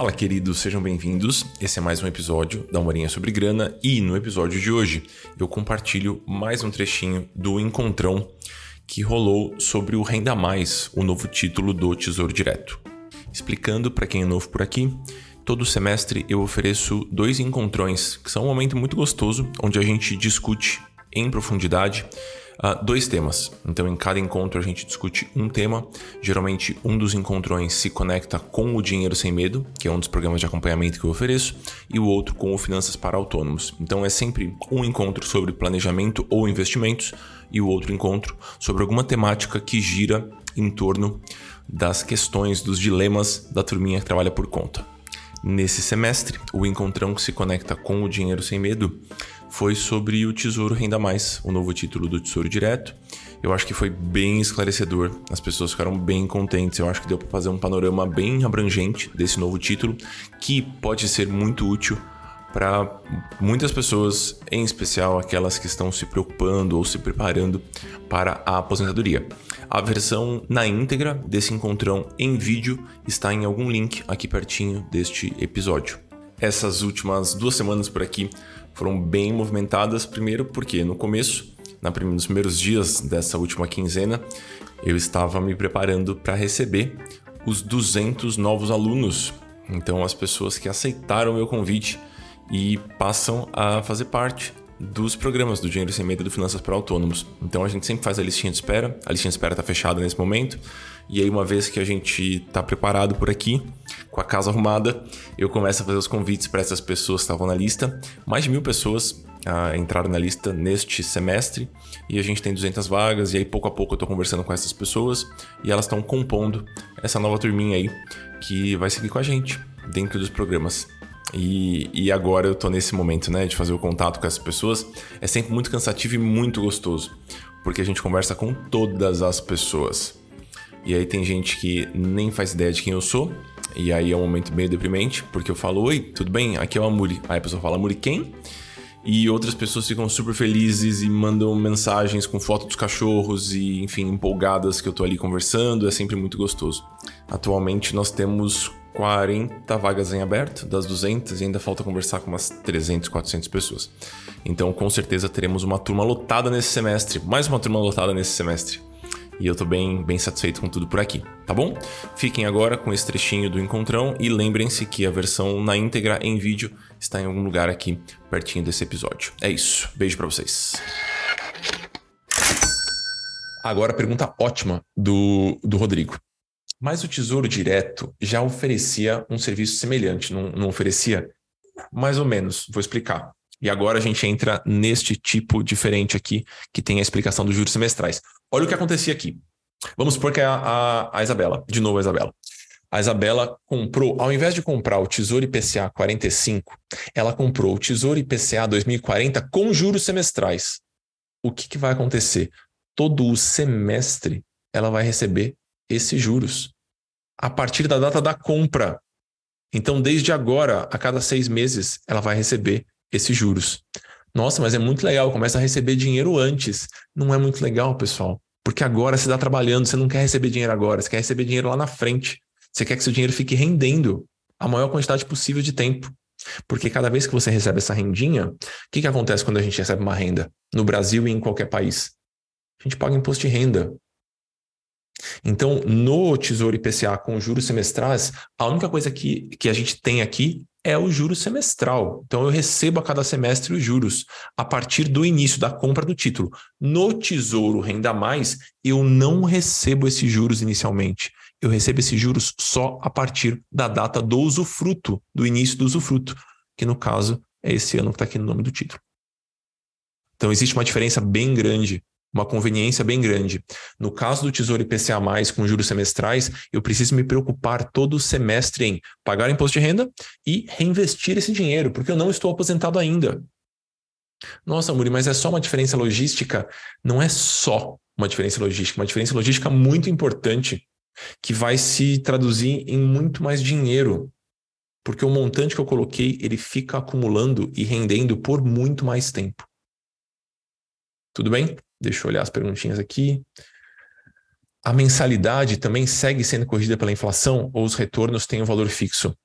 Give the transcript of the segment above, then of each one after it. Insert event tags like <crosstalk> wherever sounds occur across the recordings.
Fala, queridos, sejam bem-vindos. Esse é mais um episódio da Morinha sobre Grana e no episódio de hoje eu compartilho mais um trechinho do encontrão que rolou sobre o Renda Mais, o novo título do Tesouro Direto. Explicando para quem é novo por aqui, todo semestre eu ofereço dois encontrões, que são um momento muito gostoso onde a gente discute em profundidade uh, dois temas. Então, em cada encontro, a gente discute um tema. Geralmente, um dos encontrões se conecta com o Dinheiro Sem Medo, que é um dos programas de acompanhamento que eu ofereço, e o outro com o Finanças para Autônomos. Então, é sempre um encontro sobre planejamento ou investimentos e o outro encontro sobre alguma temática que gira em torno das questões, dos dilemas da turminha que trabalha por conta. Nesse semestre, o encontrão que se conecta com o Dinheiro Sem Medo foi sobre o Tesouro Renda Mais, o novo título do Tesouro Direto. Eu acho que foi bem esclarecedor, as pessoas ficaram bem contentes. Eu acho que deu para fazer um panorama bem abrangente desse novo título, que pode ser muito útil para muitas pessoas, em especial aquelas que estão se preocupando ou se preparando para a aposentadoria. A versão na íntegra desse encontrão em vídeo está em algum link aqui pertinho deste episódio. Essas últimas duas semanas por aqui foram bem movimentadas, primeiro porque no começo, nos primeiros dias dessa última quinzena, eu estava me preparando para receber os 200 novos alunos. Então, as pessoas que aceitaram o meu convite e passam a fazer parte dos programas do Dinheiro Sem Medo do Finanças para Autônomos. Então a gente sempre faz a listinha de espera, a listinha de espera está fechada nesse momento, e aí uma vez que a gente está preparado por aqui, com a casa arrumada, eu começo a fazer os convites para essas pessoas que estavam na lista. Mais de mil pessoas ah, entraram na lista neste semestre, e a gente tem 200 vagas, e aí pouco a pouco eu estou conversando com essas pessoas, e elas estão compondo essa nova turminha aí, que vai seguir com a gente dentro dos programas. E, e agora eu tô nesse momento, né, de fazer o contato com essas pessoas. É sempre muito cansativo e muito gostoso, porque a gente conversa com todas as pessoas. E aí tem gente que nem faz ideia de quem eu sou, e aí é um momento meio deprimente, porque eu falo: Oi, tudo bem? Aqui é o Amuri. Aí a pessoa fala: Amuri quem? E outras pessoas ficam super felizes e mandam mensagens com foto dos cachorros e, enfim, empolgadas que eu tô ali conversando. É sempre muito gostoso. Atualmente nós temos 40 vagas em aberto, das 200, e ainda falta conversar com umas 300, 400 pessoas. Então, com certeza, teremos uma turma lotada nesse semestre, mais uma turma lotada nesse semestre. E eu tô bem, bem satisfeito com tudo por aqui, tá bom? Fiquem agora com esse trechinho do encontrão e lembrem-se que a versão na íntegra em vídeo está em algum lugar aqui pertinho desse episódio. É isso. Beijo para vocês. Agora, pergunta ótima do, do Rodrigo. Mas o Tesouro Direto já oferecia um serviço semelhante, não, não oferecia? Mais ou menos, vou explicar. E agora a gente entra neste tipo diferente aqui, que tem a explicação dos juros semestrais. Olha o que acontecia aqui. Vamos supor que é a, a, a Isabela, de novo a Isabela. A Isabela comprou, ao invés de comprar o Tesouro IPCA 45, ela comprou o Tesouro IPCA 2040 com juros semestrais. O que, que vai acontecer? Todo o semestre ela vai receber esses juros a partir da data da compra. Então, desde agora, a cada seis meses, ela vai receber esses juros. Nossa, mas é muito legal, começa a receber dinheiro antes. Não é muito legal, pessoal, porque agora você está trabalhando, você não quer receber dinheiro agora, você quer receber dinheiro lá na frente. Você quer que seu dinheiro fique rendendo a maior quantidade possível de tempo. Porque cada vez que você recebe essa rendinha, o que, que acontece quando a gente recebe uma renda? No Brasil e em qualquer país? A gente paga imposto de renda. Então, no Tesouro IPCA com juros semestrais, a única coisa que, que a gente tem aqui é o juro semestral. Então, eu recebo a cada semestre os juros a partir do início da compra do título. No Tesouro Renda Mais, eu não recebo esses juros inicialmente. Eu recebo esses juros só a partir da data do usufruto, do início do usufruto, que no caso é esse ano que está aqui no nome do título. Então, existe uma diferença bem grande uma conveniência bem grande. No caso do Tesouro IPCA+, com juros semestrais, eu preciso me preocupar todo semestre em pagar imposto de renda e reinvestir esse dinheiro, porque eu não estou aposentado ainda. Nossa, Muri, mas é só uma diferença logística? Não é só uma diferença logística, uma diferença logística muito importante que vai se traduzir em muito mais dinheiro, porque o montante que eu coloquei, ele fica acumulando e rendendo por muito mais tempo. Tudo bem? Deixa eu olhar as perguntinhas aqui. A mensalidade também segue sendo corrigida pela inflação ou os retornos têm um valor fixo?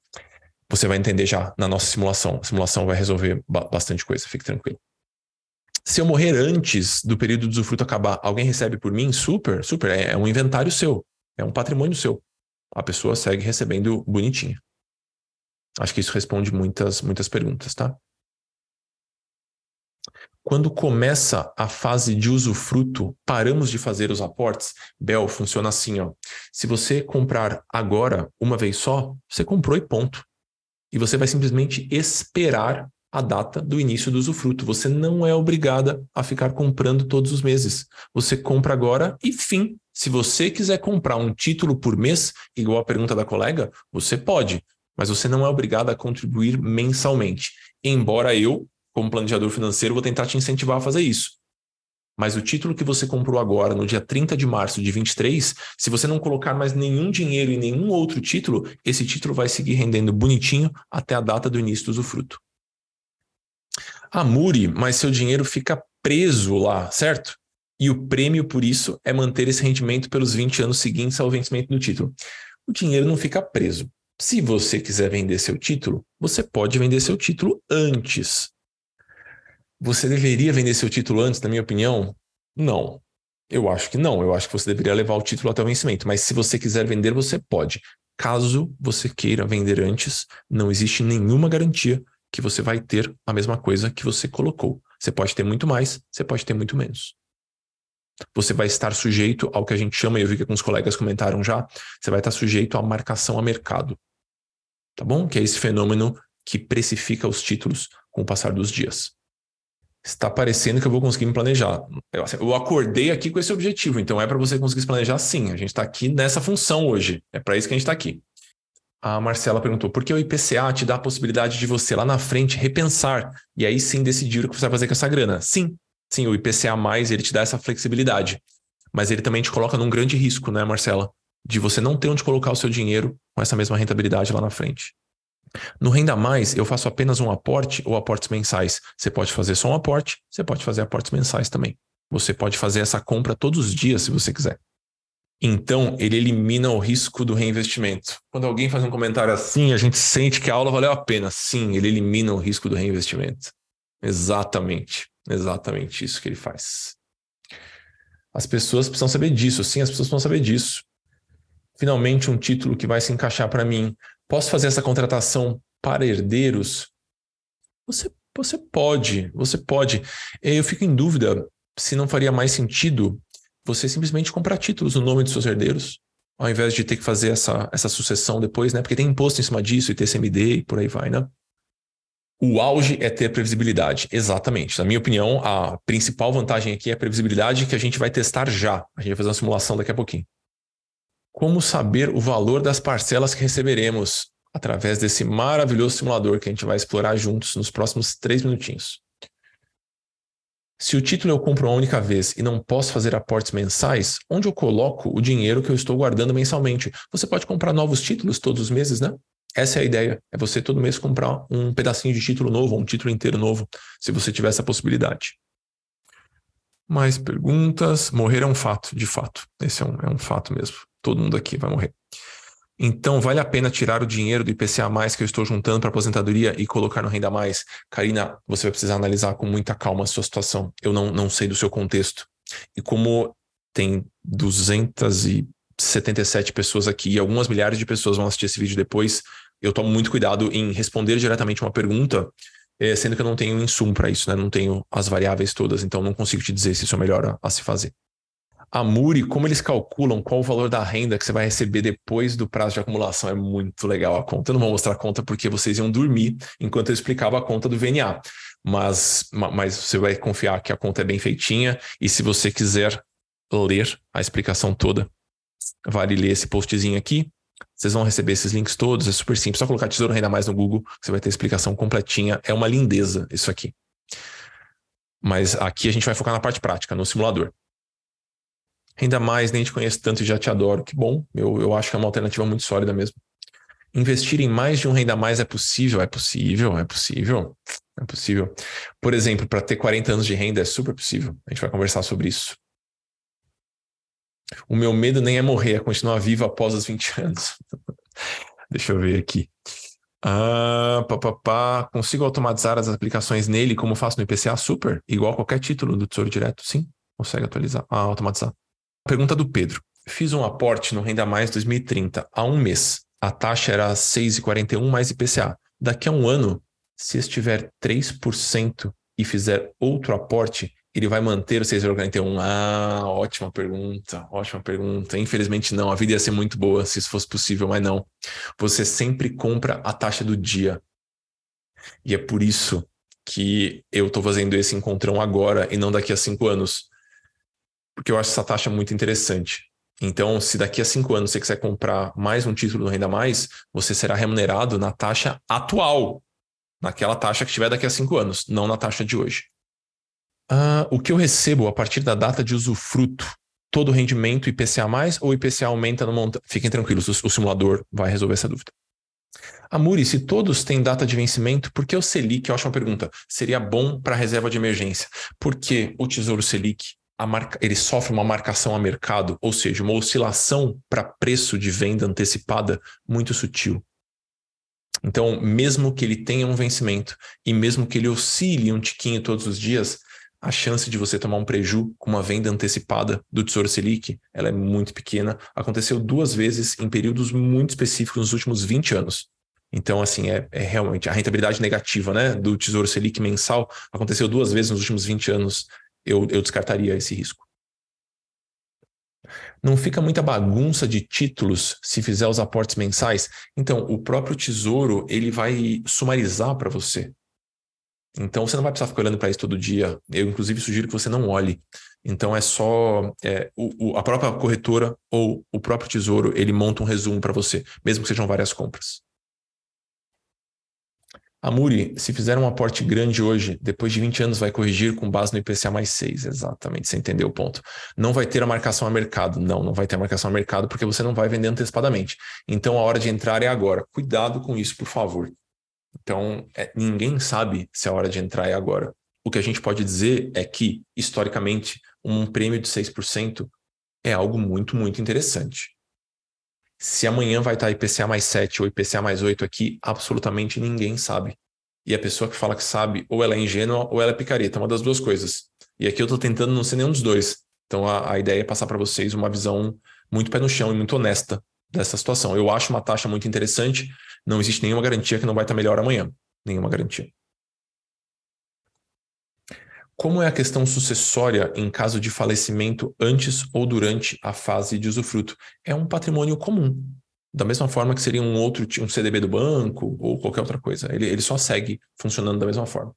você vai entender já na nossa simulação. A simulação vai resolver bastante coisa, fique tranquilo. Se eu morrer antes do período de usufruto acabar, alguém recebe por mim? Super, super. É, é um inventário seu, é um patrimônio seu. A pessoa segue recebendo bonitinho. Acho que isso responde muitas, muitas perguntas, tá? Quando começa a fase de usufruto, paramos de fazer os aportes? Bel, funciona assim, ó. Se você comprar agora, uma vez só, você comprou e ponto. E você vai simplesmente esperar a data do início do usufruto. Você não é obrigada a ficar comprando todos os meses. Você compra agora e fim. Se você quiser comprar um título por mês, igual a pergunta da colega, você pode, mas você não é obrigada a contribuir mensalmente. Embora eu, como planejador financeiro, vou tentar te incentivar a fazer isso. Mas o título que você comprou agora, no dia 30 de março de 23, se você não colocar mais nenhum dinheiro em nenhum outro título, esse título vai seguir rendendo bonitinho até a data do início do usufruto. Amure, mas seu dinheiro fica preso lá, certo? E o prêmio por isso é manter esse rendimento pelos 20 anos seguintes ao vencimento do título. O dinheiro não fica preso. Se você quiser vender seu título, você pode vender seu título antes. Você deveria vender seu título antes, na minha opinião? Não. Eu acho que não. Eu acho que você deveria levar o título até o vencimento. Mas se você quiser vender, você pode. Caso você queira vender antes, não existe nenhuma garantia que você vai ter a mesma coisa que você colocou. Você pode ter muito mais, você pode ter muito menos. Você vai estar sujeito ao que a gente chama, e eu vi que alguns colegas comentaram já, você vai estar sujeito à marcação a mercado. Tá bom? Que é esse fenômeno que precifica os títulos com o passar dos dias está parecendo que eu vou conseguir me planejar. Eu, assim, eu acordei aqui com esse objetivo, então é para você conseguir se planejar sim. A gente está aqui nessa função hoje. É para isso que a gente está aqui. A Marcela perguntou: por que o IPCA te dá a possibilidade de você lá na frente repensar e aí sim decidir o que você vai fazer com essa grana? Sim, sim, o IPCA mais ele te dá essa flexibilidade, mas ele também te coloca num grande risco, né, Marcela? De você não ter onde colocar o seu dinheiro com essa mesma rentabilidade lá na frente. No Renda Mais, eu faço apenas um aporte ou aportes mensais. Você pode fazer só um aporte, você pode fazer aportes mensais também. Você pode fazer essa compra todos os dias, se você quiser. Então, ele elimina o risco do reinvestimento. Quando alguém faz um comentário assim, a gente sente que a aula valeu a pena. Sim, ele elimina o risco do reinvestimento. Exatamente. Exatamente isso que ele faz. As pessoas precisam saber disso. Sim, as pessoas precisam saber disso. Finalmente, um título que vai se encaixar para mim. Posso fazer essa contratação para herdeiros? Você, você pode, você pode. Eu fico em dúvida se não faria mais sentido você simplesmente comprar títulos no nome dos seus herdeiros, ao invés de ter que fazer essa, essa sucessão depois, né? Porque tem imposto em cima disso e TCMD e por aí vai, né? O auge é ter previsibilidade. Exatamente. Na minha opinião, a principal vantagem aqui é a previsibilidade que a gente vai testar já. A gente vai fazer uma simulação daqui a pouquinho. Como saber o valor das parcelas que receberemos? Através desse maravilhoso simulador que a gente vai explorar juntos nos próximos três minutinhos. Se o título eu compro uma única vez e não posso fazer aportes mensais, onde eu coloco o dinheiro que eu estou guardando mensalmente? Você pode comprar novos títulos todos os meses, né? Essa é a ideia. É você todo mês comprar um pedacinho de título novo, um título inteiro novo, se você tiver essa possibilidade. Mais perguntas? Morrer é um fato, de fato. Esse é um, é um fato mesmo todo mundo aqui vai morrer. Então, vale a pena tirar o dinheiro do IPCA mais que eu estou juntando para aposentadoria e colocar no Renda Mais? Karina, você vai precisar analisar com muita calma a sua situação. Eu não, não sei do seu contexto. E como tem 277 pessoas aqui e algumas milhares de pessoas vão assistir esse vídeo depois, eu tomo muito cuidado em responder diretamente uma pergunta, eh, sendo que eu não tenho insumo para isso, né? Não tenho as variáveis todas, então não consigo te dizer se isso é melhor a, a se fazer a Muri, como eles calculam qual o valor da renda que você vai receber depois do prazo de acumulação. É muito legal a conta. Eu não vou mostrar a conta porque vocês iam dormir enquanto eu explicava a conta do VNA. Mas, mas você vai confiar que a conta é bem feitinha. E se você quiser ler a explicação toda, vale ler esse postzinho aqui. Vocês vão receber esses links todos, é super simples. Só colocar Tesouro Renda Mais no Google, você vai ter a explicação completinha. É uma lindeza isso aqui. Mas aqui a gente vai focar na parte prática, no simulador. Ainda mais, nem te conheço tanto e já te adoro. Que bom, eu, eu acho que é uma alternativa muito sólida mesmo. Investir em mais de um renda mais é possível? É possível, é possível, é possível. Por exemplo, para ter 40 anos de renda é super possível. A gente vai conversar sobre isso. O meu medo nem é morrer, é continuar vivo após os 20 anos. <laughs> Deixa eu ver aqui. Ah, pá, pá, pá. Consigo automatizar as aplicações nele como faço no IPCA? Super. Igual qualquer título do Tesouro Direto. Sim, consegue atualizar, ah, automatizar. Pergunta do Pedro. Fiz um aporte no Renda Mais 2030 há um mês. A taxa era 6,41 mais IPCA. Daqui a um ano, se estiver 3% e fizer outro aporte, ele vai manter o 6,41? Ah, ótima pergunta, ótima pergunta. Infelizmente não, a vida ia ser muito boa se isso fosse possível, mas não. Você sempre compra a taxa do dia. E é por isso que eu estou fazendo esse encontrão agora e não daqui a cinco anos. Porque eu acho essa taxa muito interessante. Então, se daqui a cinco anos você quiser comprar mais um título do Renda Mais, você será remunerado na taxa atual, naquela taxa que estiver daqui a cinco anos, não na taxa de hoje. Uh, o que eu recebo a partir da data de usufruto, todo rendimento IPCA mais ou IPCA aumenta no montante? Fiquem tranquilos, o, o, simulador vai resolver essa dúvida. Amuri, se todos têm data de vencimento, por que o Selic, eu acho uma pergunta, seria bom para reserva de emergência? Porque o Tesouro Selic, marca, ele sofre uma marcação a mercado, ou seja, uma oscilação para preço de venda antecipada muito sutil. Então, mesmo que ele tenha um vencimento e mesmo que ele oscile um tiquinho todos os dias, a chance de você tomar um preju com uma venda antecipada do Tesouro Selic, ela é muito pequena. Aconteceu duas vezes em períodos muito específicos nos últimos 20 anos. Então, assim, é, é, realmente a rentabilidade negativa né, do Tesouro Selic mensal aconteceu duas vezes nos últimos 20 anos. Eu, eu descartaria esse risco. Não fica muita bagunça de títulos se fizer os aportes mensais? Então, o próprio Tesouro ele vai sumarizar para você. Então você não vai precisar ficar olhando para isso todo dia. Eu, inclusive, sugiro que você não olhe. Então é só é, o, o, a própria corretora ou o próprio tesouro, ele monta um resumo para você, mesmo que sejam várias compras. Amuri, se fizer um aporte grande hoje, depois de 20 anos vai corrigir com base no IPCA mais 6. Exatamente, você entendeu o ponto. Não vai ter a marcação a mercado. Não, não vai ter a marcação a mercado porque você não vai vender antecipadamente. Então a hora de entrar é agora. Cuidado com isso, por favor. Então, é, ninguém sabe se a hora de entrar é agora. O que a gente pode dizer é que, historicamente, um prêmio de 6% é algo muito, muito interessante. Se amanhã vai estar IPCA mais 7 ou IPCA mais 8 aqui, absolutamente ninguém sabe. E a pessoa que fala que sabe, ou ela é ingênua ou ela é picareta, uma das duas coisas. E aqui eu estou tentando não ser nenhum dos dois. Então a, a ideia é passar para vocês uma visão muito pé no chão e muito honesta dessa situação. Eu acho uma taxa muito interessante, não existe nenhuma garantia que não vai estar melhor amanhã. Nenhuma garantia. Como é a questão sucessória em caso de falecimento antes ou durante a fase de usufruto? É um patrimônio comum. Da mesma forma que seria um outro um CDB do banco ou qualquer outra coisa. Ele, ele só segue funcionando da mesma forma.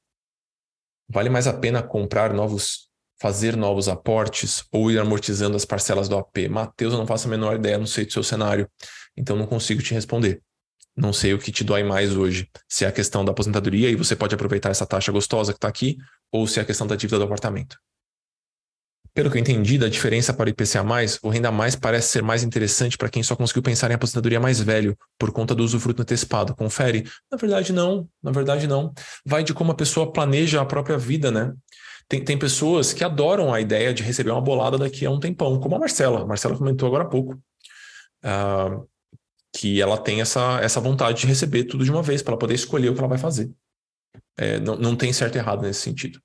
Vale mais a pena comprar novos, fazer novos aportes ou ir amortizando as parcelas do AP? Matheus, eu não faço a menor ideia, não sei do seu cenário, então não consigo te responder. Não sei o que te dói mais hoje. Se é a questão da aposentadoria e você pode aproveitar essa taxa gostosa que está aqui, ou se é a questão da dívida do apartamento. Pelo que eu entendi da diferença para o IPCA+, o Renda Mais parece ser mais interessante para quem só conseguiu pensar em aposentadoria mais velho, por conta do usufruto antecipado. Confere? Na verdade, não. Na verdade, não. Vai de como a pessoa planeja a própria vida, né? Tem, tem pessoas que adoram a ideia de receber uma bolada daqui a um tempão, como a Marcela. A Marcela comentou agora há pouco. Uh, que ela tem essa, essa vontade de receber tudo de uma vez, para ela poder escolher o que ela vai fazer. É, não, não tem certo e errado nesse sentido.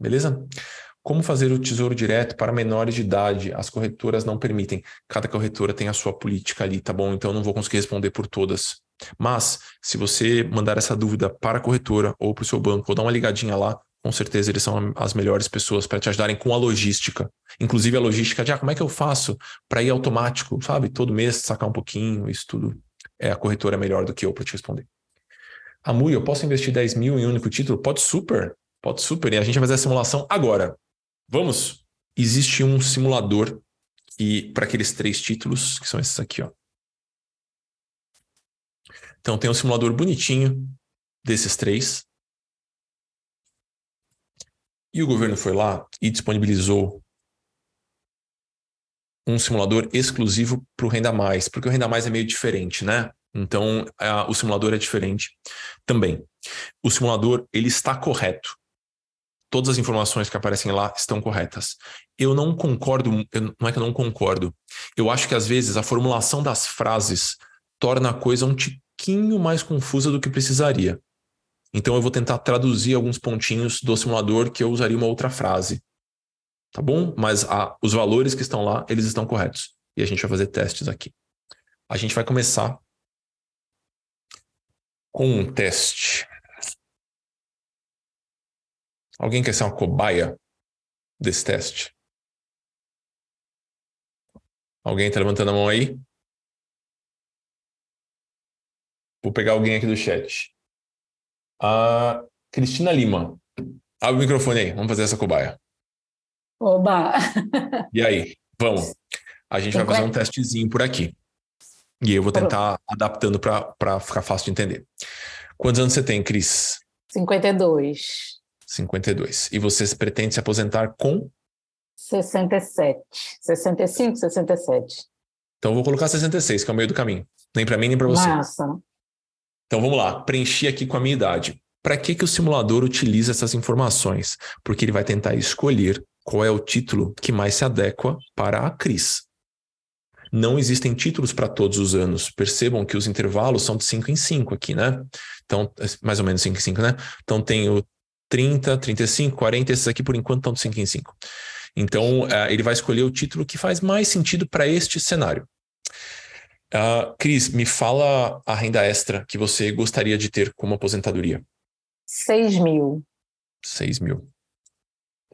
Beleza? Como fazer o tesouro direto para menores de idade? As corretoras não permitem. Cada corretora tem a sua política ali, tá bom? Então não vou conseguir responder por todas. Mas, se você mandar essa dúvida para a corretora ou para o seu banco, ou dar uma ligadinha lá, com certeza eles são as melhores pessoas para te ajudarem com a logística. Inclusive a logística de ah, como é que eu faço para ir automático, sabe? Todo mês sacar um pouquinho, isso tudo. É, a corretora é melhor do que eu para te responder. Amui, eu posso investir 10 mil em um único título? Pode super, pode super. E a gente vai fazer a simulação agora. Vamos? Existe um simulador e para aqueles três títulos, que são esses aqui, ó. Então tem um simulador bonitinho desses três. E o governo foi lá e disponibilizou um simulador exclusivo para o Renda Mais, porque o Renda Mais é meio diferente, né? Então, a, o simulador é diferente também. O simulador, ele está correto. Todas as informações que aparecem lá estão corretas. Eu não concordo, eu, não é que eu não concordo. Eu acho que às vezes a formulação das frases torna a coisa um pouquinho mais confusa do que precisaria. Então eu vou tentar traduzir alguns pontinhos do simulador que eu usaria uma outra frase. Tá bom? Mas a, os valores que estão lá, eles estão corretos. E a gente vai fazer testes aqui. A gente vai começar com um teste. Alguém quer ser uma cobaia desse teste? Alguém está levantando a mão aí? Vou pegar alguém aqui do chat. A Cristina Lima. Abre o microfone aí, vamos fazer essa cobaia. Oba! E aí, vamos. A gente vai fazer um testezinho por aqui. E eu vou tentar adaptando para ficar fácil de entender. Quantos anos você tem, Cris? 52. 52. E você pretende se aposentar com? 67. 65, 67. Então eu vou colocar 66, que é o meio do caminho. Nem para mim, nem para você. Massa. Então vamos lá, preenchi aqui com a minha idade. Para que, que o simulador utiliza essas informações? Porque ele vai tentar escolher qual é o título que mais se adequa para a Cris. Não existem títulos para todos os anos. Percebam que os intervalos são de 5 em 5 aqui, né? Então, mais ou menos 5 em 5, né? Então tem o 30, 35, 40, esses aqui por enquanto estão de 5 em 5. Então, uh, ele vai escolher o título que faz mais sentido para este cenário. Uh, Cris, me fala a renda extra que você gostaria de ter como aposentadoria. 6 mil. 6 mil.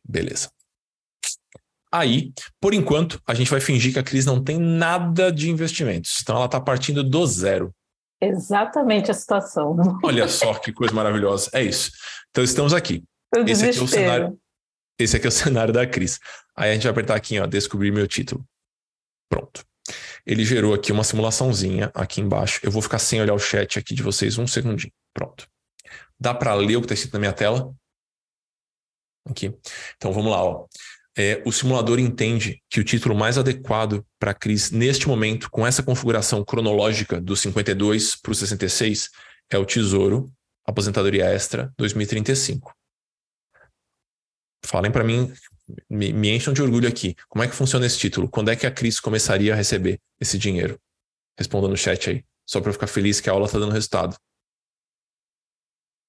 Beleza. Aí, por enquanto, a gente vai fingir que a Cris não tem nada de investimentos. Então, ela está partindo do zero. Exatamente a situação. Olha só que coisa maravilhosa. É isso. Então, estamos aqui. Esse aqui, é o cenário, esse aqui é o cenário da Cris. Aí a gente vai apertar aqui, ó, descobrir meu título. Pronto. Ele gerou aqui uma simulaçãozinha aqui embaixo. Eu vou ficar sem olhar o chat aqui de vocês um segundinho. Pronto. Dá para ler o que está escrito na minha tela? Aqui. Então vamos lá. Ó. É, o simulador entende que o título mais adequado para a Cris neste momento, com essa configuração cronológica do 52 para o 66, é o Tesouro Aposentadoria Extra 2035. Falem para mim me, me encham de orgulho aqui. Como é que funciona esse título? Quando é que a Cris começaria a receber esse dinheiro? Responda no chat aí, só para eu ficar feliz que a aula está dando resultado.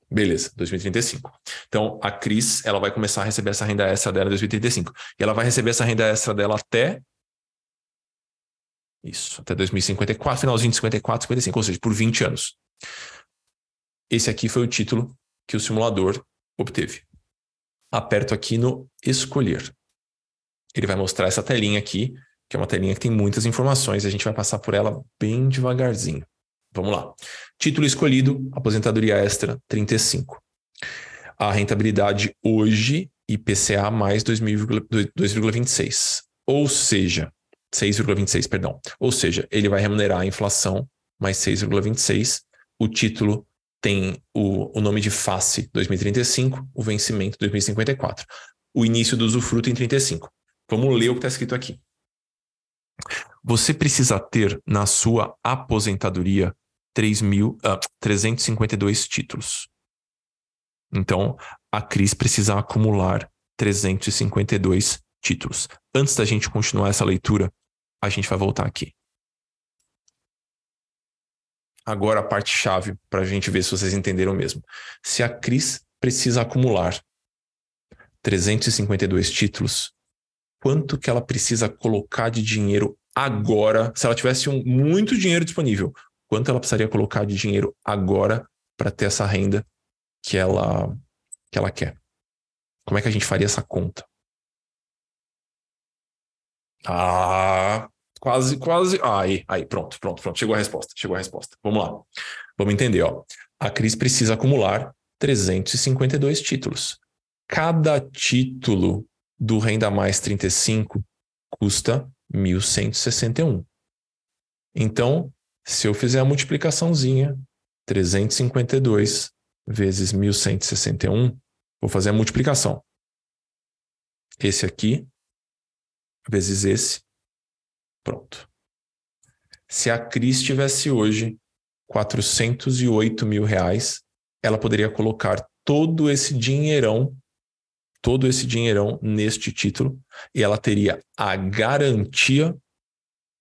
Beleza, 2035. Então, a Cris, ela vai começar a receber essa renda extra dela em 2035. E ela vai receber essa renda extra dela até isso, até 2054, finalzinho de 54, 55, ou seja, por 20 anos. Esse aqui foi o título que o simulador obteve aperto aqui no escolher. Ele vai mostrar essa telinha aqui, que é uma telinha que tem muitas informações, a gente vai passar por ela bem devagarzinho. Vamos lá. Título escolhido, aposentadoria extra 35. A rentabilidade hoje, IPCA mais 2,26. Ou seja, 6,26, perdão. Ou seja, ele vai remunerar a inflação mais 6,26. O título tem o, o nome de face 2035, o vencimento 2054. O início do usufruto em 35. Vamos ler o que está escrito aqui. Você precisa ter na sua aposentadoria 3 mil, uh, 352 títulos. Então, a Cris precisa acumular 352 títulos. Antes da gente continuar essa leitura, a gente vai voltar aqui. Agora a parte chave para a gente ver se vocês entenderam mesmo. Se a Cris precisa acumular 352 títulos, quanto que ela precisa colocar de dinheiro agora? Se ela tivesse um, muito dinheiro disponível, quanto ela precisaria colocar de dinheiro agora para ter essa renda que ela que ela quer? Como é que a gente faria essa conta? Ah, Quase, quase. Aí, aí, pronto, pronto, pronto. Chegou a resposta. Chegou a resposta. Vamos lá. Vamos entender, ó. A Cris precisa acumular 352 títulos. Cada título do Renda Mais 35 custa 1.161. Então, se eu fizer a multiplicaçãozinha, 352 vezes 1.161, vou fazer a multiplicação. Esse aqui vezes esse Pronto. Se a Cris tivesse hoje 408 mil reais, ela poderia colocar todo esse dinheirão, todo esse dinheirão neste título, e ela teria a garantia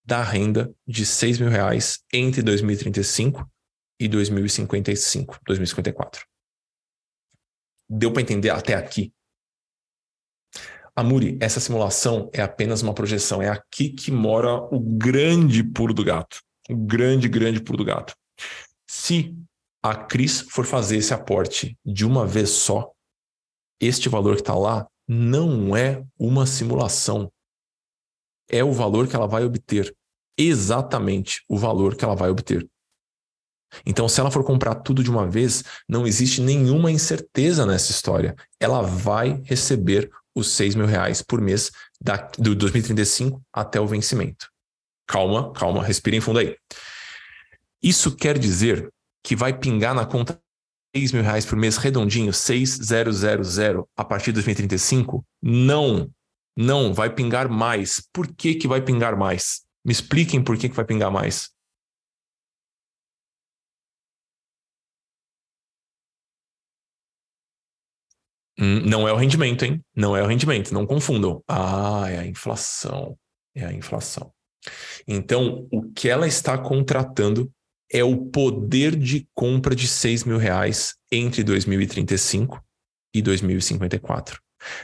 da renda de 6 mil reais entre 2035 e 2055, 2054. Deu para entender até aqui? Amuri, essa simulação é apenas uma projeção. É aqui que mora o grande pulo do gato. O grande, grande pulo do gato. Se a Cris for fazer esse aporte de uma vez só, este valor que está lá não é uma simulação. É o valor que ela vai obter. Exatamente o valor que ela vai obter. Então, se ela for comprar tudo de uma vez, não existe nenhuma incerteza nessa história. Ela vai receber os 6 mil reais por mês da, do 2035 até o vencimento. Calma, calma, respirem fundo aí. Isso quer dizer que vai pingar na conta 6 mil reais por mês redondinho, 6,000 a partir de 2035? Não, não, vai pingar mais. Por que, que vai pingar mais? Me expliquem por que, que vai pingar mais. Não é o rendimento, hein? Não é o rendimento, não confundam. Ah, é a inflação. É a inflação. Então, o que ela está contratando é o poder de compra de 6 mil reais entre 2035 e 2054.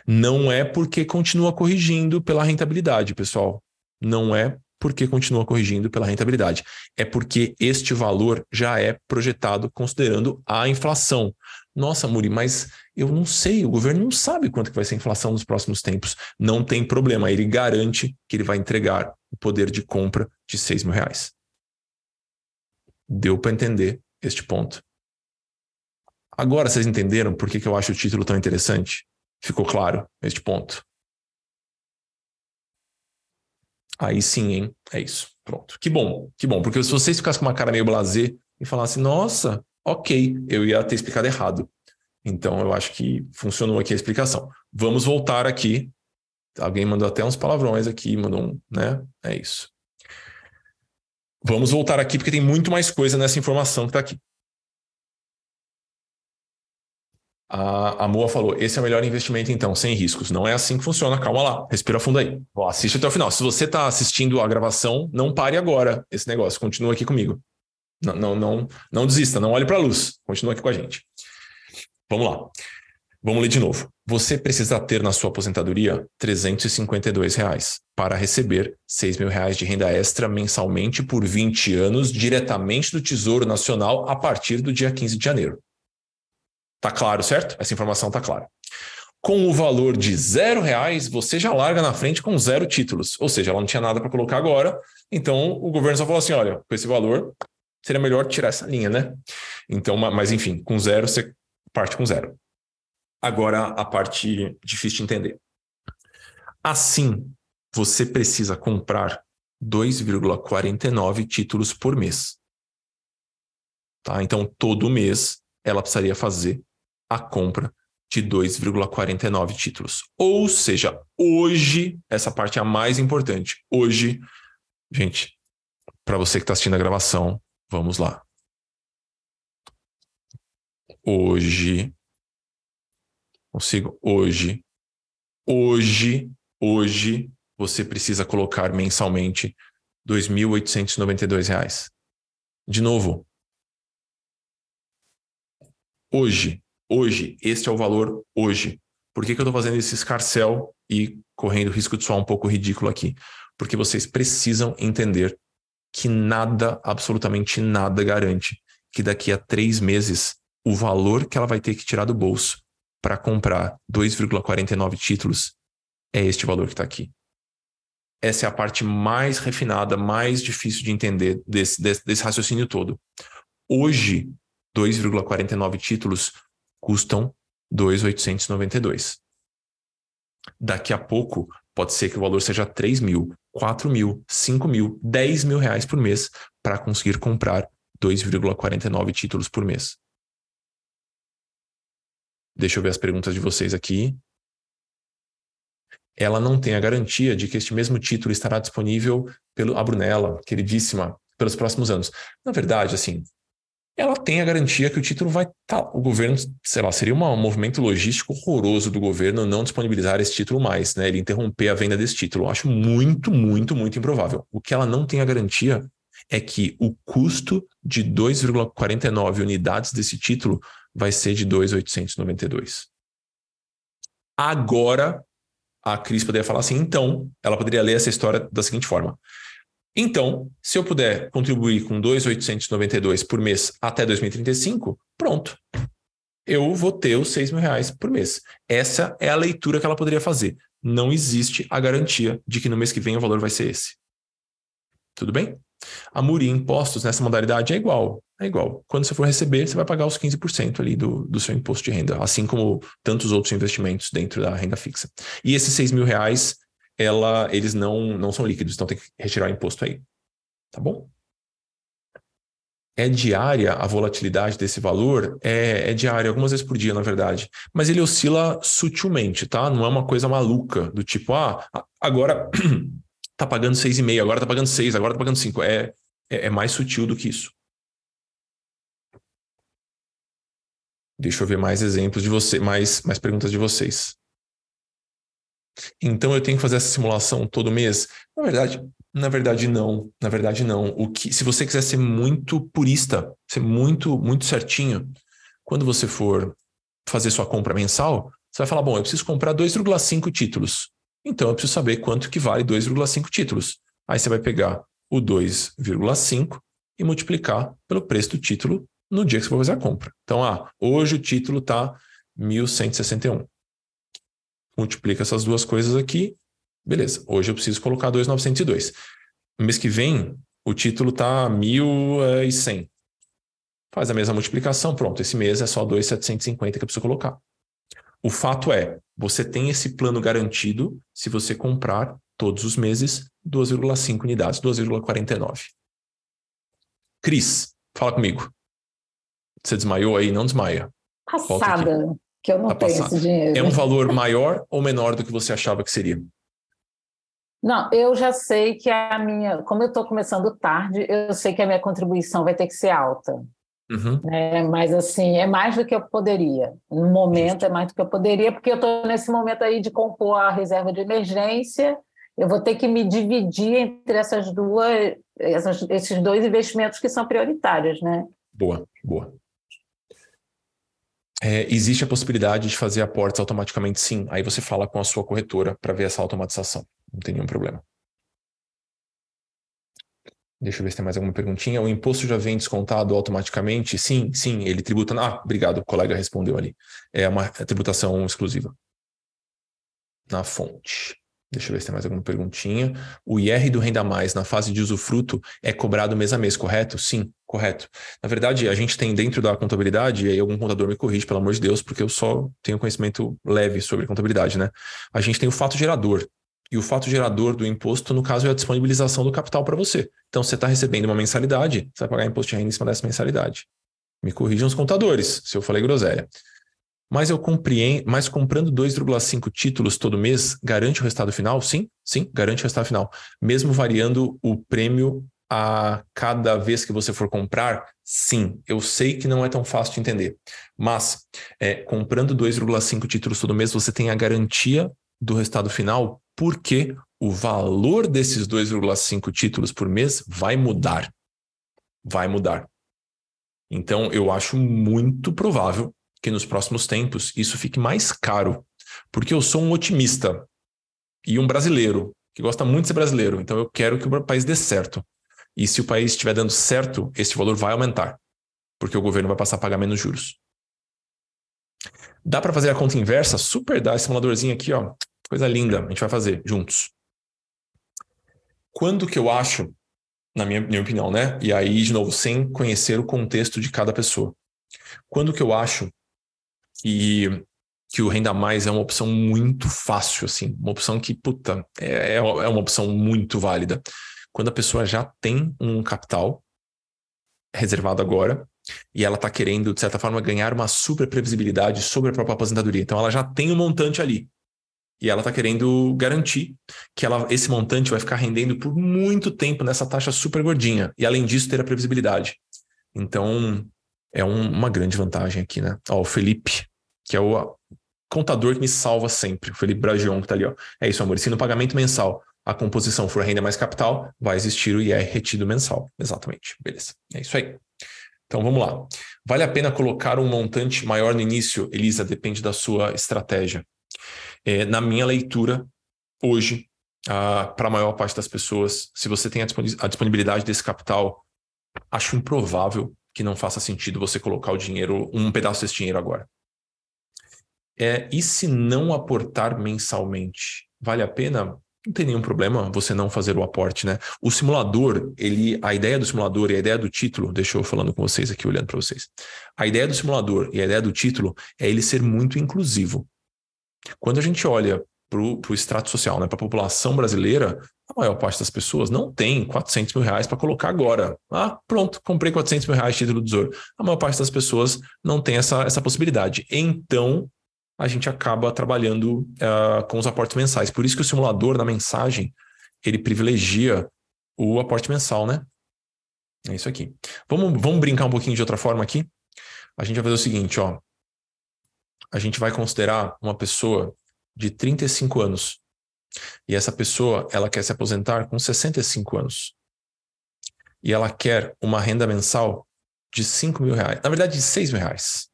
Não é porque continua corrigindo pela rentabilidade, pessoal. Não é porque continua corrigindo pela rentabilidade. É porque este valor já é projetado considerando a inflação. Nossa, Muri, mas eu não sei, o governo não sabe quanto que vai ser a inflação nos próximos tempos. Não tem problema, ele garante que ele vai entregar o poder de compra de 6 mil reais. Deu para entender este ponto. Agora vocês entenderam por que, que eu acho o título tão interessante? Ficou claro este ponto? Aí sim, hein? É isso. Pronto. Que bom, que bom. Porque se vocês ficassem com uma cara meio blazer e falassem, nossa, ok, eu ia ter explicado errado. Então, eu acho que funcionou aqui a explicação. Vamos voltar aqui. Alguém mandou até uns palavrões aqui, mandou um, né? É isso. Vamos voltar aqui porque tem muito mais coisa nessa informação que está aqui. A, a Moa falou: esse é o melhor investimento, então, sem riscos. Não é assim que funciona. Calma lá, respira fundo aí. Bom, assiste até o final. Se você está assistindo a gravação, não pare agora esse negócio. Continua aqui comigo. Não, não, não, não desista, não olhe para a luz. Continua aqui com a gente. Vamos lá. Vamos ler de novo. Você precisa ter na sua aposentadoria 352 reais para receber 6 mil reais de renda extra mensalmente por 20 anos diretamente do Tesouro Nacional a partir do dia 15 de janeiro. Tá claro, certo? Essa informação tá clara. Com o valor de zero reais, você já larga na frente com zero títulos. Ou seja, ela não tinha nada para colocar agora. Então o governo só falou assim: olha, com esse valor, seria melhor tirar essa linha, né? Então, mas enfim, com zero você parte com zero. Agora a parte difícil de entender. Assim, você precisa comprar 2,49 títulos por mês. Tá? Então, todo mês ela precisaria fazer a compra de 2,49 títulos. Ou seja, hoje, essa parte é a mais importante. Hoje, gente, para você que está assistindo a gravação, vamos lá. Hoje, consigo, hoje, hoje, hoje, você precisa colocar mensalmente R$ 2.892. De novo, hoje, hoje, este é o valor hoje. Por que, que eu estou fazendo esse escarcel e correndo risco de soar um pouco ridículo aqui? Porque vocês precisam entender que nada, absolutamente nada, garante que daqui a três meses o valor que ela vai ter que tirar do bolso para comprar 2,49 títulos é este valor que está aqui. Essa é a parte mais refinada, mais difícil de entender desse, desse, desse raciocínio todo. Hoje, 2,49 títulos custam 2,892. Daqui a pouco, pode ser que o valor seja 3 mil, 4 mil, 5 mil, 10 mil reais por mês para conseguir comprar 2,49 títulos por mês. Deixa eu ver as perguntas de vocês aqui. Ela não tem a garantia de que este mesmo título estará disponível pelo a Brunella, queridíssima, pelos próximos anos. Na verdade, assim, ela tem a garantia que o título vai estar. Tá, o governo, sei lá, seria um movimento logístico horroroso do governo não disponibilizar esse título mais, né? Ele interromper a venda desse título. Eu acho muito, muito, muito improvável. O que ela não tem a garantia é que o custo de 2,49 unidades desse título vai ser de 2,892. Agora, a Cris poderia falar assim, então, ela poderia ler essa história da seguinte forma. Então, se eu puder contribuir com 2,892 por mês até 2035, pronto. Eu vou ter os 6 mil reais por mês. Essa é a leitura que ela poderia fazer. Não existe a garantia de que no mês que vem o valor vai ser esse. Tudo bem? A MURI impostos nessa modalidade é igual. É igual. Quando você for receber, você vai pagar os 15% ali do, do seu imposto de renda, assim como tantos outros investimentos dentro da renda fixa. E esses 6 mil reais ela, eles não, não são líquidos, então tem que retirar o imposto aí. Tá bom? É diária a volatilidade desse valor? É, é diária, algumas vezes por dia, na verdade. Mas ele oscila sutilmente, tá? Não é uma coisa maluca, do tipo, ah, <clears throat> agora tá pagando 6,5, agora tá pagando 6, agora tá pagando 5. É, é, é mais sutil do que isso. Deixa eu ver mais exemplos de você, mais, mais perguntas de vocês. Então eu tenho que fazer essa simulação todo mês? Na verdade, na verdade não. Na verdade não. O que, se você quiser ser muito purista, ser muito muito certinho, quando você for fazer sua compra mensal, você vai falar: bom, eu preciso comprar 2,5 títulos. Então eu preciso saber quanto que vale 2,5 títulos. Aí você vai pegar o 2,5 e multiplicar pelo preço do título no dia que você for fazer a compra. Então, ah, hoje o título está 1.161 multiplica essas duas coisas aqui, beleza. Hoje eu preciso colocar 2,902. Mês que vem, o título está 1.100. Faz a mesma multiplicação, pronto. Esse mês é só 2,750 que eu preciso colocar. O fato é, você tem esse plano garantido se você comprar todos os meses 2,5 unidades, 2,49. Cris, fala comigo. Você desmaiou aí? Não desmaia. Passada que eu não tenho passar. esse dinheiro. É um valor maior ou menor do que você achava que seria? Não, eu já sei que a minha, como eu estou começando tarde, eu sei que a minha contribuição vai ter que ser alta. Uhum. É, mas assim, é mais do que eu poderia. No momento é mais do que eu poderia, porque eu estou nesse momento aí de compor a reserva de emergência. Eu vou ter que me dividir entre essas duas, essas, esses dois investimentos que são prioritários, né? Boa, boa. É, existe a possibilidade de fazer aportes automaticamente, sim. Aí você fala com a sua corretora para ver essa automatização. Não tem nenhum problema. Deixa eu ver se tem mais alguma perguntinha. O imposto já vem descontado automaticamente? Sim, sim, ele tributa. Ah, obrigado, o colega respondeu ali. É uma tributação exclusiva. Na fonte. Deixa eu ver se tem mais alguma perguntinha. O IR do Renda Mais na fase de usufruto é cobrado mês a mês, correto? Sim, correto. Na verdade, a gente tem dentro da contabilidade, e aí algum contador me corrige, pelo amor de Deus, porque eu só tenho conhecimento leve sobre contabilidade, né? A gente tem o fato gerador. E o fato gerador do imposto, no caso, é a disponibilização do capital para você. Então, você está recebendo uma mensalidade, você vai pagar imposto de renda em cima dessa mensalidade. Me corrijam os contadores, se eu falei groselha. Mas eu compreendo, mas comprando 2,5 títulos todo mês garante o resultado final? Sim, sim, garante o resultado final. Mesmo variando o prêmio a cada vez que você for comprar? Sim, eu sei que não é tão fácil de entender. Mas é, comprando 2,5 títulos todo mês, você tem a garantia do resultado final, porque o valor desses 2,5 títulos por mês vai mudar. Vai mudar. Então, eu acho muito provável que nos próximos tempos isso fique mais caro, porque eu sou um otimista e um brasileiro que gosta muito de ser brasileiro, então eu quero que o país dê certo. E se o país estiver dando certo, esse valor vai aumentar, porque o governo vai passar a pagar menos juros. Dá para fazer a conta inversa? Super dá esse simuladorzinho aqui, ó. Coisa linda, a gente vai fazer juntos. Quando que eu acho, na minha, minha opinião, né? E aí, de novo, sem conhecer o contexto de cada pessoa. Quando que eu acho que, que o Renda Mais é uma opção muito fácil, assim, uma opção que, puta, é, é, é uma opção muito válida. Quando a pessoa já tem um capital reservado agora e ela está querendo, de certa forma, ganhar uma super previsibilidade sobre a própria aposentadoria. Então, ela já tem um montante ali. E ela está querendo garantir que ela, esse montante vai ficar rendendo por muito tempo nessa taxa super gordinha. E, além disso, ter a previsibilidade. Então, é um, uma grande vantagem aqui, né? Ó, o Felipe que é o contador que me salva sempre, o Felipe Bragion, que tá ali, ó. É isso, amor. Ensina o pagamento mensal. a composição for renda mais capital, vai existir o IR retido mensal. Exatamente. Beleza. É isso aí. Então vamos lá. Vale a pena colocar um montante maior no início? Elisa, depende da sua estratégia. É, na minha leitura, hoje, para a maior parte das pessoas, se você tem a disponibilidade desse capital, acho improvável que não faça sentido você colocar o dinheiro, um pedaço desse dinheiro agora. É, e se não aportar mensalmente, vale a pena? Não tem nenhum problema você não fazer o aporte, né? O simulador, ele, a ideia do simulador e a ideia do título, deixa eu falando com vocês aqui, olhando para vocês. A ideia do simulador e a ideia do título é ele ser muito inclusivo. Quando a gente olha para o extrato social, né, para a população brasileira, a maior parte das pessoas não tem 400 mil reais para colocar agora. Ah, pronto, comprei 400 mil reais título do Tesouro. A maior parte das pessoas não tem essa, essa possibilidade. Então, a gente acaba trabalhando uh, com os aportes mensais. Por isso que o simulador na mensagem, ele privilegia o aporte mensal, né? É isso aqui. Vamos, vamos brincar um pouquinho de outra forma aqui? A gente vai fazer o seguinte, ó. A gente vai considerar uma pessoa de 35 anos. E essa pessoa, ela quer se aposentar com 65 anos. E ela quer uma renda mensal de 5 mil reais. Na verdade, de 6 mil reais.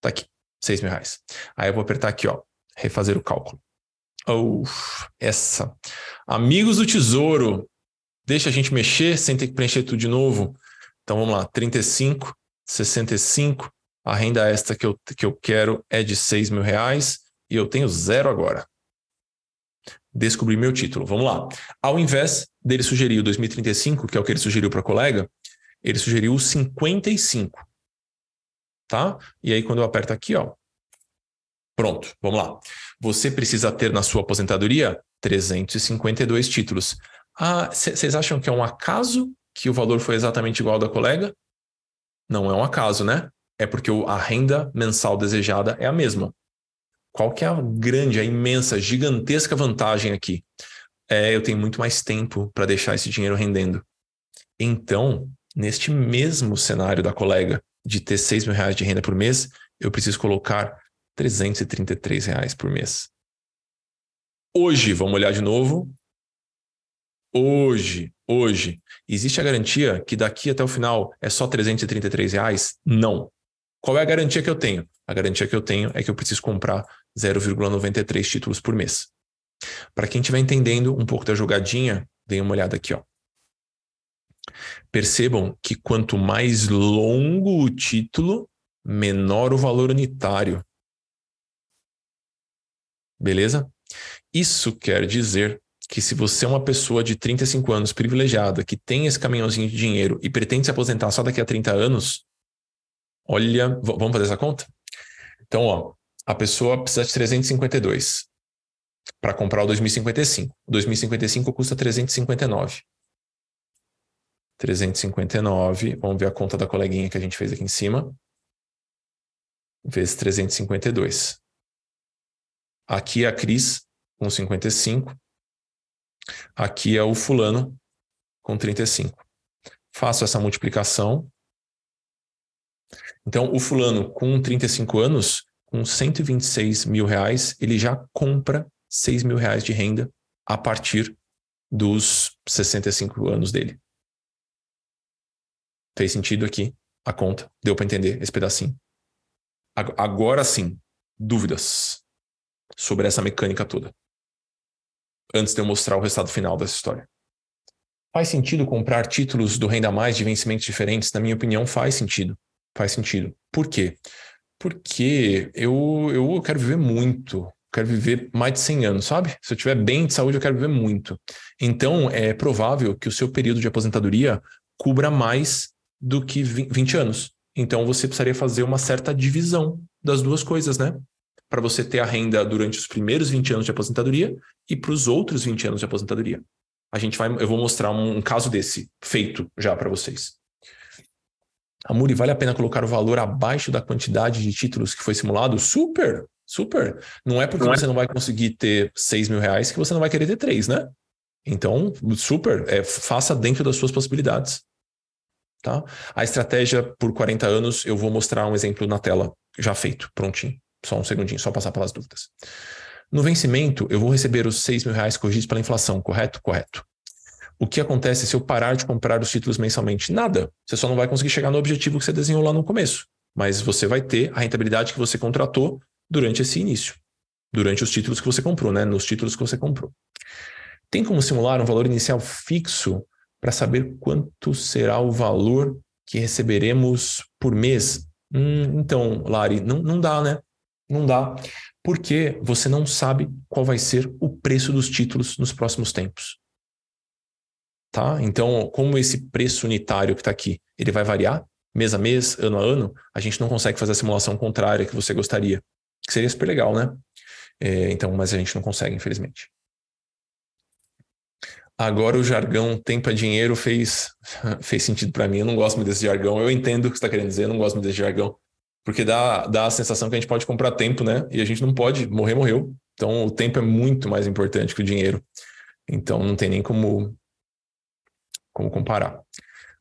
Tá aqui, 6 mil reais. Aí eu vou apertar aqui, ó, refazer o cálculo. Oh, essa. Amigos do Tesouro, deixa a gente mexer sem ter que preencher tudo de novo. Então vamos lá, 35, 65. A renda extra que eu, que eu quero é de 6 mil reais e eu tenho zero agora. Descobri meu título. Vamos lá. Ao invés dele sugerir o 2035, que é o que ele sugeriu para a colega, ele sugeriu o 55. Tá? E aí, quando eu aperto aqui, ó. Pronto, vamos lá. Você precisa ter na sua aposentadoria 352 títulos. Ah, vocês acham que é um acaso que o valor foi exatamente igual ao da colega? Não é um acaso, né? É porque a renda mensal desejada é a mesma. Qual que é a grande, a imensa, gigantesca vantagem aqui? É, eu tenho muito mais tempo para deixar esse dinheiro rendendo. Então, neste mesmo cenário da colega de ter 6 mil reais de renda por mês, eu preciso colocar 333 reais por mês. Hoje, vamos olhar de novo. Hoje, hoje, existe a garantia que daqui até o final é só 333 reais? Não. Qual é a garantia que eu tenho? A garantia que eu tenho é que eu preciso comprar 0,93 títulos por mês. Para quem estiver entendendo um pouco da jogadinha, deem uma olhada aqui, ó. Percebam que quanto mais longo o título, menor o valor unitário. Beleza? Isso quer dizer que se você é uma pessoa de 35 anos privilegiada, que tem esse caminhãozinho de dinheiro e pretende se aposentar só daqui a 30 anos, olha, vamos fazer essa conta? Então, ó, a pessoa precisa de 352 para comprar o 2055. O 2055 custa 359. 359, vamos ver a conta da coleguinha que a gente fez aqui em cima. Vezes 352. Aqui é a Cris com 55. Aqui é o fulano com 35. Faço essa multiplicação. Então, o fulano com 35 anos com 126 mil reais, ele já compra 6 mil reais de renda a partir dos 65 anos dele. Fez sentido aqui a conta? Deu para entender esse pedacinho? Agora sim, dúvidas sobre essa mecânica toda. Antes de eu mostrar o resultado final dessa história. Faz sentido comprar títulos do Renda Mais de vencimentos diferentes? Na minha opinião, faz sentido. Faz sentido. Por quê? Porque eu, eu quero viver muito, quero viver mais de 100 anos, sabe? Se eu tiver bem de saúde, eu quero viver muito. Então, é provável que o seu período de aposentadoria cubra mais do que 20 anos. Então, você precisaria fazer uma certa divisão das duas coisas, né? Para você ter a renda durante os primeiros 20 anos de aposentadoria e para os outros 20 anos de aposentadoria. A gente vai, eu vou mostrar um, um caso desse feito já para vocês. Amuri, vale a pena colocar o valor abaixo da quantidade de títulos que foi simulado? Super, super. Não é porque não é. você não vai conseguir ter 6 mil reais que você não vai querer ter 3, né? Então, super, é, faça dentro das suas possibilidades. Tá? A estratégia por 40 anos, eu vou mostrar um exemplo na tela já feito, prontinho. Só um segundinho, só passar pelas dúvidas. No vencimento, eu vou receber os 6 mil reais corrigidos pela inflação, correto? Correto. O que acontece se eu parar de comprar os títulos mensalmente? Nada. Você só não vai conseguir chegar no objetivo que você desenhou lá no começo. Mas você vai ter a rentabilidade que você contratou durante esse início. Durante os títulos que você comprou, né? Nos títulos que você comprou. Tem como simular um valor inicial fixo para saber quanto será o valor que receberemos por mês? Hum, então, Lari, não, não dá, né? Não dá. Porque você não sabe qual vai ser o preço dos títulos nos próximos tempos. Tá? Então, como esse preço unitário que está aqui, ele vai variar mês a mês, ano a ano, a gente não consegue fazer a simulação contrária que você gostaria. Que seria super legal, né? É, então, mas a gente não consegue, infelizmente. Agora o jargão tempo é dinheiro fez, <laughs> fez sentido para mim. Eu não gosto muito desse jargão. Eu entendo o que você está querendo dizer, eu não gosto muito desse jargão. Porque dá, dá a sensação que a gente pode comprar tempo, né? E a gente não pode. Morrer, morreu. Então o tempo é muito mais importante que o dinheiro. Então não tem nem como, como comparar.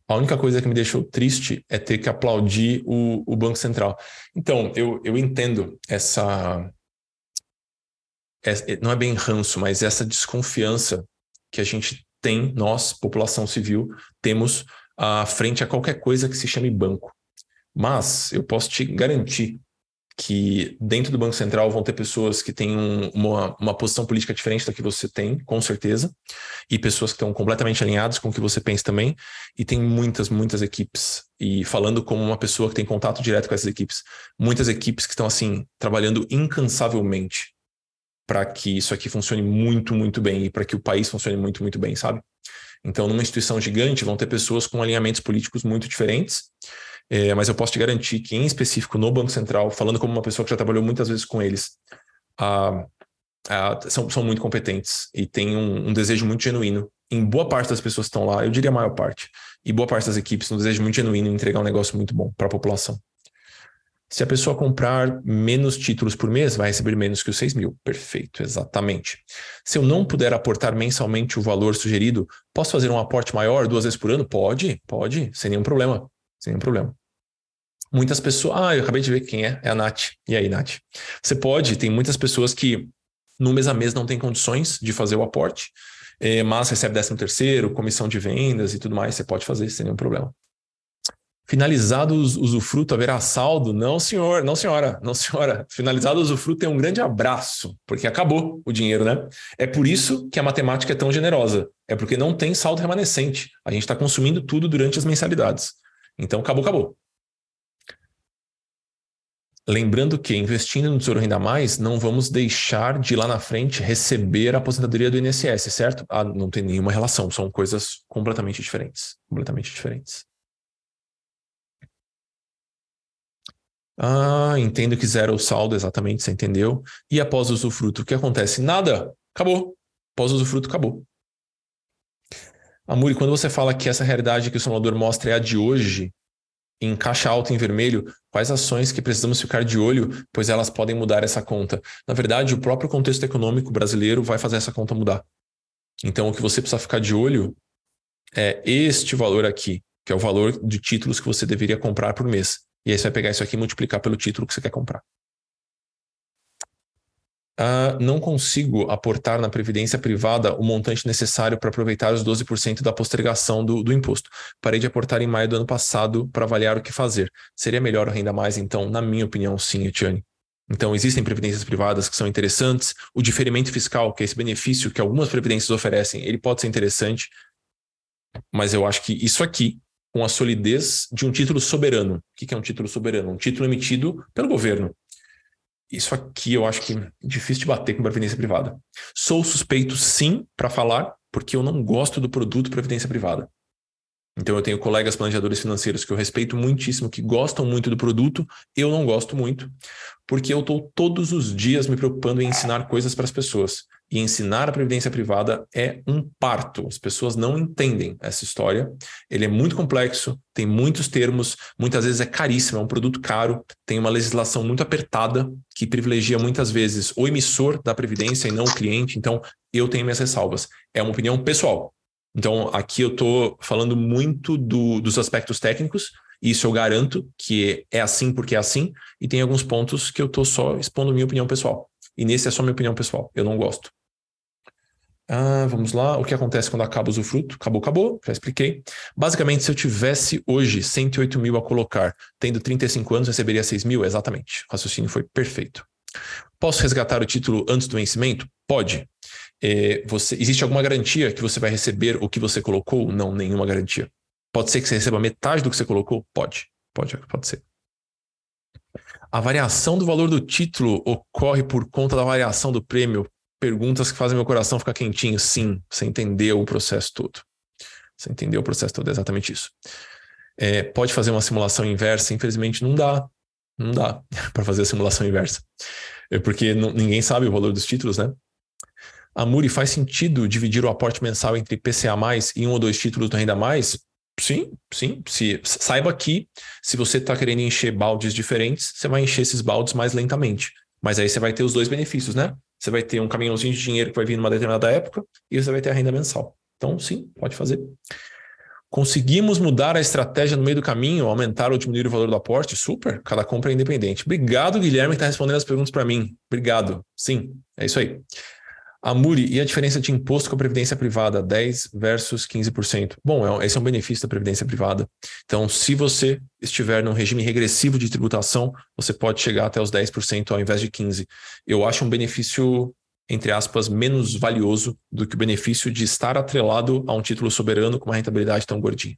A única coisa que me deixou triste é ter que aplaudir o, o Banco Central. Então, eu, eu entendo essa. É, não é bem ranço, mas essa desconfiança que a gente tem, nós, população civil, temos à frente a qualquer coisa que se chame banco. Mas eu posso te garantir que dentro do Banco Central vão ter pessoas que têm um, uma, uma posição política diferente da que você tem, com certeza, e pessoas que estão completamente alinhadas com o que você pensa também, e tem muitas, muitas equipes. E falando como uma pessoa que tem contato direto com essas equipes, muitas equipes que estão assim, trabalhando incansavelmente para que isso aqui funcione muito, muito bem e para que o país funcione muito, muito bem, sabe? Então, numa instituição gigante, vão ter pessoas com alinhamentos políticos muito diferentes, é, mas eu posso te garantir que, em específico, no Banco Central, falando como uma pessoa que já trabalhou muitas vezes com eles, são, são muito competentes e têm um, um, desejo muito genuíno. Em boa parte das pessoas que estão lá, eu diria a maior parte, e boa parte das equipes, um desejo muito genuíno em entregar um negócio muito bom para a população. Se a pessoa comprar menos títulos por mês, vai receber menos que os 6 mil. Perfeito, exatamente. Se eu não puder aportar mensalmente o valor sugerido, posso fazer um aporte maior duas vezes por ano? Pode, pode, sem nenhum problema. Sem nenhum problema. Muitas pessoas. Ah, eu acabei de ver quem é. É a Nath. E aí, Nath? Você pode, tem muitas pessoas que no mês a mês não tem condições de fazer o aporte, eh, mas recebe 13 terceiro, comissão de vendas e tudo mais, você pode fazer sem nenhum problema. Finalizado o usufruto, haverá saldo? Não, senhor, não, senhora, não, senhora. Finalizado o usufruto, tem um grande abraço, porque acabou o dinheiro, né? É por isso que a matemática é tão generosa. É porque não tem saldo remanescente. A gente está consumindo tudo durante as mensalidades. Então, acabou, acabou. Lembrando que, investindo no Tesouro Renda Mais, não vamos deixar de lá na frente receber a aposentadoria do INSS, certo? Ah, não tem nenhuma relação, são coisas completamente diferentes. Completamente diferentes. Ah, entendo que zero o saldo, exatamente, você entendeu. E após o usufruto, o que acontece? Nada, acabou. Após o usufruto, acabou. Amuri, quando você fala que essa realidade que o simulador mostra é a de hoje, em caixa alta em vermelho, quais ações que precisamos ficar de olho, pois elas podem mudar essa conta? Na verdade, o próprio contexto econômico brasileiro vai fazer essa conta mudar. Então, o que você precisa ficar de olho é este valor aqui, que é o valor de títulos que você deveria comprar por mês. E aí você vai pegar isso aqui e multiplicar pelo título que você quer comprar. Uh, não consigo aportar na previdência privada o montante necessário para aproveitar os 12% da postergação do, do, imposto. Parei de aportar em maio do ano passado para avaliar o que fazer. Seria melhor renda mais, então? Na minha opinião, sim, Etiane. Então, existem previdências privadas que são interessantes. O diferimento fiscal, que é esse benefício que algumas previdências oferecem, ele pode ser interessante. Mas eu acho que isso aqui com a solidez de um título soberano. O que é um título soberano? Um título emitido pelo governo. Isso aqui eu acho que é difícil de bater com previdência privada. Sou suspeito, sim, para falar, porque eu não gosto do produto previdência privada. Então eu tenho colegas planejadores financeiros que eu respeito muitíssimo, que gostam muito do produto, eu não gosto muito, porque eu estou todos os dias me preocupando em ensinar coisas para as pessoas. E ensinar a previdência privada é um parto. As pessoas não entendem essa história. Ele é muito complexo, tem muitos termos, muitas vezes é caríssimo, é um produto caro, tem uma legislação muito apertada que privilegia muitas vezes o emissor da previdência e não o cliente. Então, eu tenho minhas ressalvas. É uma opinião pessoal. Então, aqui eu estou falando muito do, dos aspectos técnicos, isso eu garanto que é assim porque é assim, e tem alguns pontos que eu estou só expondo minha opinião pessoal. E nesse é só minha opinião pessoal. Eu não gosto. Ah, vamos lá. O que acontece quando acaba o usufruto? Acabou, acabou. Já expliquei. Basicamente, se eu tivesse hoje 108 mil a colocar, tendo 35 anos, receberia 6 mil? Exatamente. O raciocínio foi perfeito. Posso resgatar o título antes do vencimento? Pode. É, você, existe alguma garantia que você vai receber o que você colocou? Não, nenhuma garantia. Pode ser que você receba metade do que você colocou? Pode. Pode, pode ser. A variação do valor do título ocorre por conta da variação do prêmio perguntas que fazem meu coração ficar quentinho. Sim, você entendeu o processo todo. Você entendeu o processo todo, é exatamente isso. É, pode fazer uma simulação inversa? Infelizmente, não dá. Não dá <laughs> para fazer a simulação inversa. É porque ninguém sabe o valor dos títulos, né? A Muri faz sentido dividir o aporte mensal entre PCA e um ou dois títulos do Renda Mais? Sim, sim. Se, saiba que se você está querendo encher baldes diferentes, você vai encher esses baldes mais lentamente. Mas aí você vai ter os dois benefícios, né? Você vai ter um caminhãozinho de dinheiro que vai vir numa determinada época e você vai ter a renda mensal. Então, sim, pode fazer. Conseguimos mudar a estratégia no meio do caminho, aumentar ou diminuir o valor do aporte? Super, cada compra é independente. Obrigado, Guilherme, que está respondendo as perguntas para mim. Obrigado. Sim, é isso aí. A Muri, e a diferença de imposto com a previdência privada, 10 versus 15%? Bom, é esse é um benefício da previdência privada. Então, se você estiver num regime regressivo de tributação, você pode chegar até os 10% ao invés de 15%. Eu acho um benefício, entre aspas, menos valioso do que o benefício de estar atrelado a um título soberano com uma rentabilidade tão gordinha.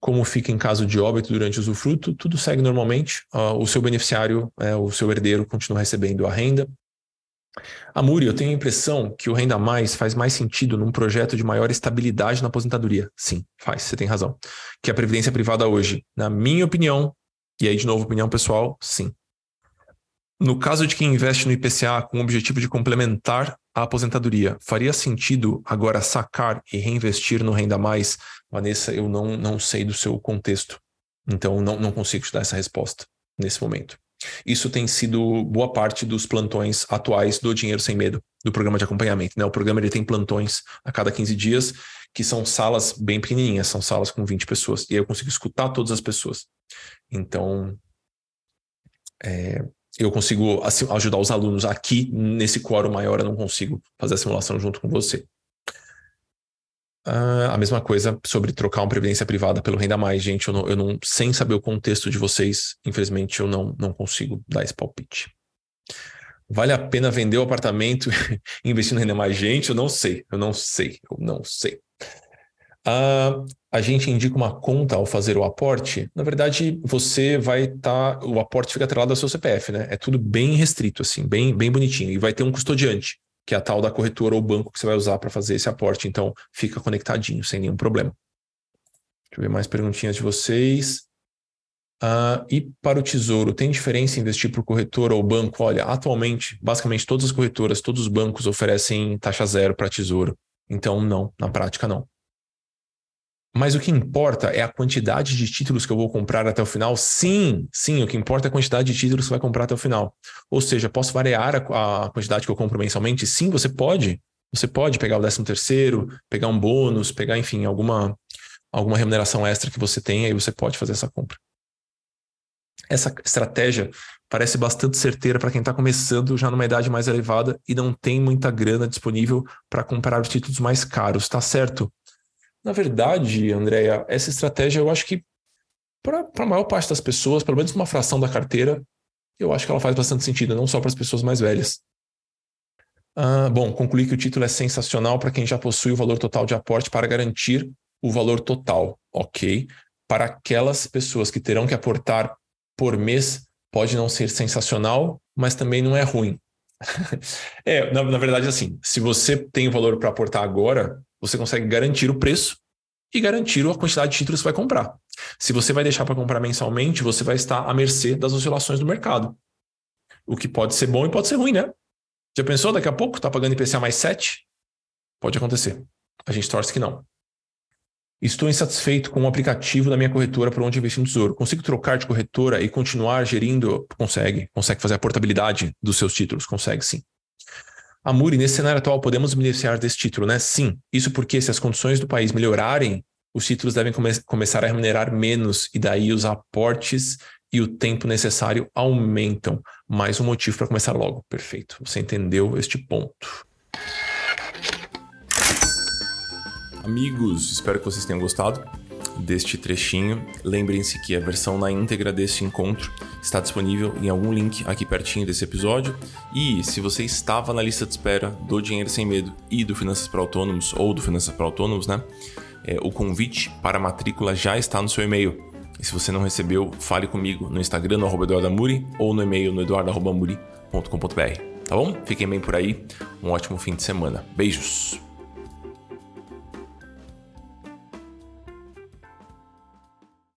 Como fica em caso de óbito durante o usufruto, tudo segue normalmente. Uh, o seu beneficiário, é, o seu herdeiro, continua recebendo a renda Amuri, eu tenho a impressão que o Renda Mais faz mais sentido num projeto de maior estabilidade na aposentadoria. Sim, faz, você tem razão. Que a Previdência Privada hoje, na minha opinião, e aí de novo opinião pessoal, sim. No caso de quem investe no IPCA com o objetivo de complementar a aposentadoria, faria sentido agora sacar e reinvestir no Renda Mais? Vanessa, eu não, não sei do seu contexto, então não, não consigo te dar essa resposta nesse momento. Isso tem sido boa parte dos plantões atuais do Dinheiro Sem Medo, do programa de acompanhamento. Né? O programa ele tem plantões a cada 15 dias, que são salas bem pequenininhas, são salas com 20 pessoas. E aí eu consigo escutar todas as pessoas. Então, é, eu consigo assim, ajudar os alunos aqui nesse quórum maior, eu não consigo fazer a simulação junto com você. Uh, a mesma coisa sobre trocar uma previdência privada pelo Renda Mais, gente. Eu não, eu não, sem saber o contexto de vocês, infelizmente eu não, não consigo dar esse palpite. Vale a pena vender o apartamento <laughs> e investir no Renda Mais? Gente, eu não sei, eu não sei, eu não sei. Uh, a gente indica uma conta ao fazer o aporte. Na verdade, você vai estar. Tá, o aporte fica atrelado ao seu CPF, né? É tudo bem restrito, assim, bem, bem bonitinho. E vai ter um custodiante que é a tal da corretora ou banco que você vai usar para fazer esse aporte. Então, fica conectadinho, sem nenhum problema. Deixa eu ver mais perguntinhas de vocês. Uh, e para o tesouro, tem diferença investir por corretora ou banco? Olha, atualmente, basicamente todas as corretoras, todos os bancos oferecem taxa zero para tesouro. Então, não, na prática, não. Mas o que importa é a quantidade de títulos que eu vou comprar até o final? Sim, sim, o que importa é a quantidade de títulos que vai comprar até o final. Ou seja, posso variar a, a quantidade que eu compro mensalmente? Sim, você pode. Você pode pegar o 13 terceiro, pegar um bônus, pegar, enfim, alguma, alguma remuneração extra que você tenha e você pode fazer essa compra. Essa estratégia parece bastante certeira para quem está começando já numa idade mais elevada e não tem muita grana disponível para comprar os títulos mais caros, tá certo? Na verdade, Andréia, essa estratégia eu acho que para a maior parte das pessoas, pelo menos uma fração da carteira, eu acho que ela faz bastante sentido, não só para as pessoas mais velhas. Ah, bom, concluí que o título é sensacional para quem já possui o valor total de aporte para garantir o valor total, ok? Para aquelas pessoas que terão que aportar por mês, pode não ser sensacional, mas também não é ruim. <laughs> é, na, na verdade, assim, se você tem o valor para aportar agora, você consegue garantir o preço e garantir a quantidade de títulos que vai comprar. Se você vai deixar para comprar mensalmente, você vai estar à mercê das oscilações do mercado. O que pode ser bom e pode ser ruim, né? Já pensou daqui a pouco? Está pagando IPCA mais 7? Pode acontecer. A gente torce que não. Estou insatisfeito com o aplicativo da minha corretora para onde investir no tesouro. Consigo trocar de corretora e continuar gerindo? Consegue. Consegue fazer a portabilidade dos seus títulos? Consegue sim. Amuri, nesse cenário atual, podemos beneficiar desse título, né? Sim. Isso porque, se as condições do país melhorarem, os títulos devem come começar a remunerar menos e daí os aportes e o tempo necessário aumentam. Mais um motivo para começar logo. Perfeito. Você entendeu este ponto. Amigos, espero que vocês tenham gostado deste trechinho. Lembrem-se que a versão na íntegra deste encontro está disponível em algum link aqui pertinho desse episódio. E se você estava na lista de espera do Dinheiro Sem Medo e do Finanças para Autônomos, ou do Finanças para Autônomos, né? É, o convite para a matrícula já está no seu e-mail. E se você não recebeu, fale comigo no Instagram, no arroba eduardamuri, ou no e-mail no eduardo.muri.com.br. Tá bom? Fiquem bem por aí. Um ótimo fim de semana. Beijos!